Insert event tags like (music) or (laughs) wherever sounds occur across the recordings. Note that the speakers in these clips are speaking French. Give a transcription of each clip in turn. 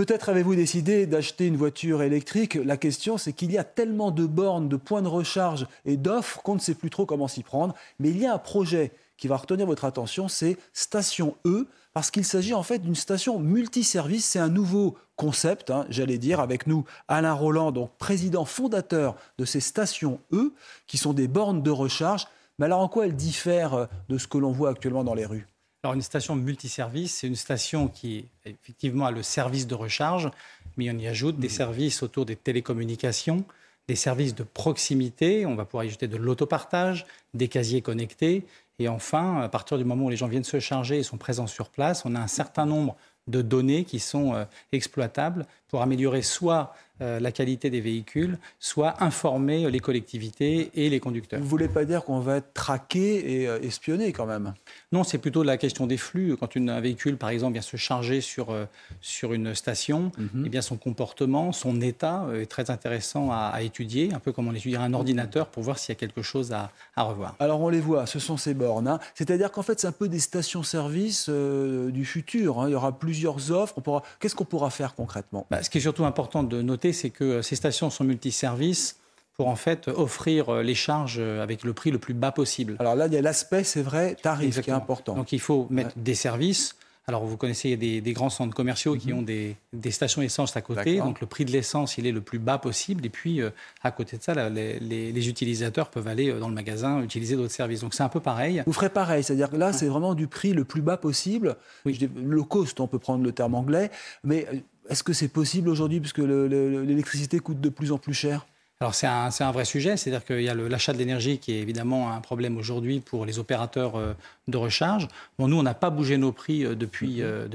Peut-être avez-vous décidé d'acheter une voiture électrique. La question, c'est qu'il y a tellement de bornes, de points de recharge et d'offres qu'on ne sait plus trop comment s'y prendre. Mais il y a un projet qui va retenir votre attention, c'est Station E, parce qu'il s'agit en fait d'une station multiservice. C'est un nouveau concept, hein, j'allais dire, avec nous Alain Roland, donc président fondateur de ces stations E, qui sont des bornes de recharge. Mais alors en quoi elles diffèrent de ce que l'on voit actuellement dans les rues? Alors une station multiservice, c'est une station qui effectivement a le service de recharge, mais on y ajoute des mmh. services autour des télécommunications, des services de proximité, on va pouvoir y ajouter de l'autopartage, des casiers connectés, et enfin, à partir du moment où les gens viennent se charger et sont présents sur place, on a un certain nombre de données qui sont euh, exploitables pour améliorer soit euh, la qualité des véhicules, soit informer les collectivités et les conducteurs. Vous ne voulez pas dire qu'on va être traqué et euh, espionné quand même? Non, c'est plutôt la question des flux. Quand une, un véhicule, par exemple, vient se charger sur, euh, sur une station, mhm. eh bien son comportement, son état est très intéressant à, étudier, un peu comme on étudierait un ordinateur pour voir s'il y a quelque chose à, à, revoir. Alors on les voit, ce sont ces bornes. Hein. C'est-à-dire qu'en fait, c'est un peu des stations-service du futur. Hein. Il y aura plusieurs offres. Pourra... Qu'est-ce qu'on pourra faire concrètement? Bah, Ce qui est surtout important de noter, c'est que euh, ces stations sont multiservices pour en fait offrir euh, les charges euh, avec le prix le plus bas possible. Alors là, il y a l'aspect, c'est vrai, tarif qui est important. Donc il faut mettre des services. Alors vous connaissez, il y a des, grands centres commerciaux qui mhm. ont des, stations essence à côté. Donc le prix de l'essence, il est le plus bas possible. Et puis à côté de ça, les, utilisateurs peuvent aller dans le magasin utiliser d'autres services. Donc c'est un peu pareil. Vous ferez pareil, c'est-à-dire que là, c'est vraiment du prix le plus bas possible. Oui. le cost, on peut prendre le terme anglais, mais est-ce que c'est possible aujourd'hui puisque l'électricité coûte de plus en plus cher? Alors c'est un, un, vrai sujet, c'est-à-dire qu'il y a l'achat de l'énergie qui est évidemment un problème aujourd'hui pour les opérateurs euh, de recharge. Bon, nous, on n'a pas bougé nos prix euh, depuis, mhm. euh,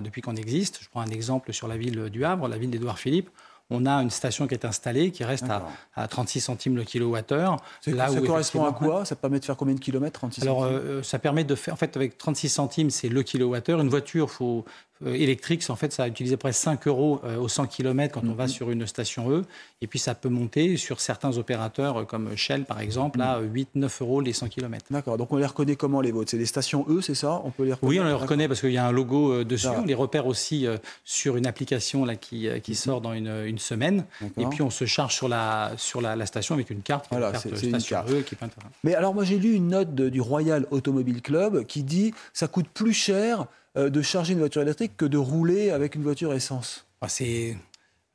depuis qu'on existe. Je prends un exemple sur la ville du Havre, la ville d'Édouard Philippe on a une station qui est installée qui reste à, 36 centimes le kilowattheure. Là ça correspond à quoi? Ça permet de faire combien de kilomètres 36 Alors, ça permet de faire, en fait, avec 36 centimes, c'est le kilowattheure. Une voiture, faut, euh, électrique, en fait, ça a utilisé près 5 euros euh, au 100 km quand on va mhm. sur une station E. Et puis, ça peut monter sur certains opérateurs euh, comme Shell, par exemple, à 8-9 mhm. euros les 100 km. D'accord. Donc, on les reconnaît comment, les vôtres? C'est des stations E, c'est ça? On peut les Oui, on les reconnaît parce qu'il y a un logo dessus. On les repère aussi sur une application là, qui, qui mhm. sort dans une, semaine. Et puis, on se charge sur la, sur la, station avec une carte. Voilà, c'est une carte. E qui Mais alors, moi, j'ai lu une note du Royal Automobile Club qui dit ça coûte plus cher euh, de charger une voiture électrique que de rouler avec une voiture essence ah, C'est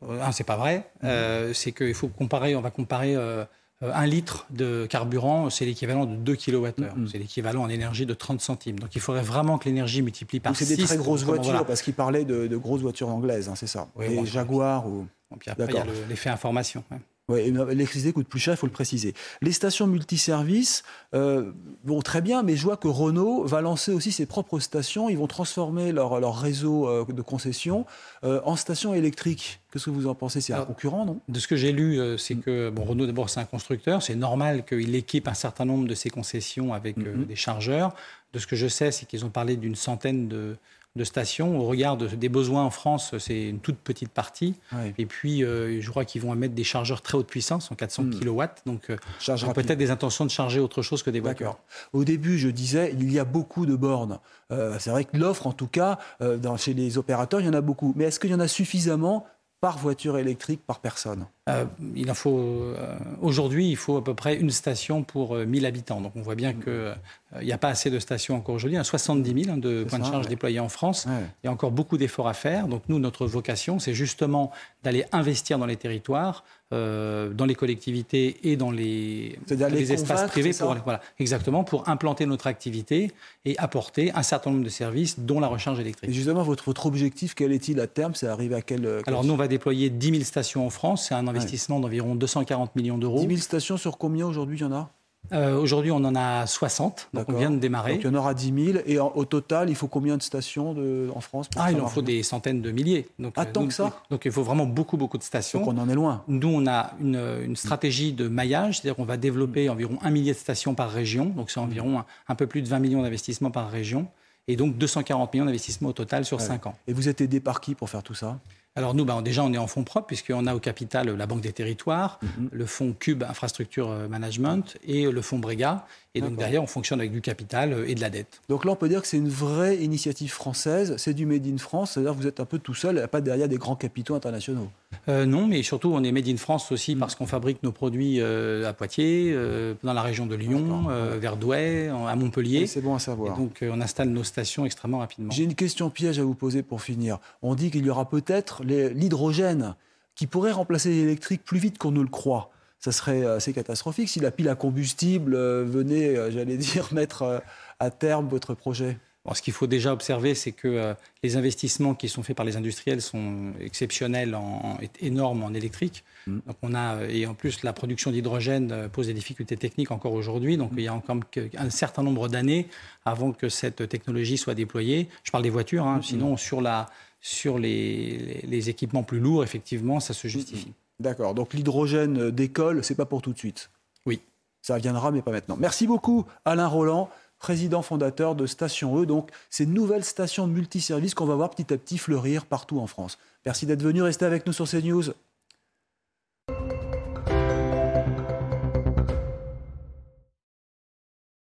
euh, c'est pas vrai. Euh, c'est qu'il faut comparer. On va comparer. un litre de carburant, c'est l'équivalent de 2 kWh. C'est l'équivalent en énergie de 30 centimes. Donc il faudrait vraiment que l'énergie multiplie par 6. C'est des très grosses voitures, parce qu'il parlait de, grosses voitures anglaises, hein, c'est ça. Oui, des Jaguars ou... puis après, il y a l'effet information. Oui, l'électricité coûte plus cher, il faut le préciser. Les stations multiservices, euh, bon, très bien, mais je vois que Renault va lancer aussi ses propres stations. Ils vont transformer leur, leur réseau euh, de concessions euh, en stations électriques. Qu'est-ce que vous en pensez? C'est un concurrent, non? De ce que j'ai lu, euh, c'est que bon, Renault, d'abord, c'est un constructeur. C'est normal qu'il équipe un certain nombre de ses concessions avec mm-hmm. des chargeurs. De ce que je sais, c'est qu'ils ont parlé d'une centaine de, de stations. Au regard des besoins en France, c'est une toute petite partie. Et puis, euh, je crois qu'ils vont mettre des chargeurs très haute puissance, en 400 hmm. kW. Donc, euh, peut-être des intentions de charger autre chose que des voitures. Au début, je disais, il y a beaucoup de bornes. Euh, c'est vrai que l'offre, en tout cas, dans, chez les opérateurs, il y en a beaucoup. Mais est-ce qu'il y en a suffisamment par voiture électrique par personne? Euh, Il en faut euh, aujourd'hui, il faut à peu près une station pour 1000 euh, habitants. Donc on voit bien qu'il n'y a pas assez de stations encore aujourd'hui. A 70 000 hein, de points de charge déployés en France. Il y a encore beaucoup d'efforts à faire. Donc nous, notre vocation, c'est justement d'aller investir dans les territoires euh, dans les collectivités et dans les, les espaces privés pour, voilà, exactement, pour implanter notre activité et apporter un certain nombre de services, dont la recharge électrique. Et justement, votre, votre objectif, quel est-il à terme? C'est arriver à quel, Alors, nous, on va déployer 10 000 stations en France. C'est un investissement d'environ 240 millions d'euros. 10 000 stations sur combien aujourd'hui il y en a? Euh, aujourd'hui, on en a 60, donc on vient de démarrer. Donc il y en aura 10 000. Et au total, il faut combien de stations de, en France Ah, il en faut des centaines de milliers. Donc, ah, tant que ça Donc il faut vraiment beaucoup, beaucoup de stations. Donc on en est loin. Nous, on a une, stratégie de maillage, c'est-à-dire qu'on va développer environ un millier de stations par région. Donc c'est environ un, peu plus de 20 millions d'investissements par région. Et donc 240 millions d'investissements au total sur 5 ans. Et vous êtes aidé par qui pour faire tout ça? Alors nous, ben, déjà, on est en fonds propres, puisqu'on a au capital la Banque des Territoires, mhm. le fonds Cube Infrastructure Management et le fonds Brega. Et donc derrière, on fonctionne avec du capital et de la dette. Donc là, on peut dire que c'est une vraie initiative française, c'est du Made in France, c'est-à-dire que vous êtes un peu tout seul, pas derrière des grands capitaux internationaux. non, mais surtout, on est Made in France aussi mm. parce qu'on fabrique nos produits à Poitiers, dans la région de Lyon, vers Douai, à Montpellier. C'est bon à savoir. donc on installe nos stations extrêmement rapidement. J'ai une question piège à vous poser pour finir. On dit qu'il y aura peut-être l'hydrogène qui pourrait remplacer l'électrique plus vite qu'on ne le croit ça serait assez catastrophique si la pile à combustible euh, venait, euh, j'allais (laughs) dire, mettre euh, à terme votre projet. ce qu'il faut déjà observer, c'est que les investissements qui sont faits par les industriels sont exceptionnels, en, énormes en électrique. Mm. Donc on a, et en plus, la production d'hydrogène pose des difficultés techniques encore aujourd'hui. Donc il y a encore un certain nombre d'années avant que cette technologie soit déployée. Je parle des voitures, hein. mm. sinon sur, la, sur les, les, équipements plus lourds, effectivement, ça se justifie. D'accord. Donc l'hydrogène d'école, c'est pas pour tout de suite. Oui. Ça viendra, mais pas maintenant. Merci beaucoup, Alain Roland, président fondateur de Station E. Donc ces nouvelles stations multiservices qu'on va voir petit à petit fleurir partout en France. Merci d'être venu. Restez avec nous sur CNews.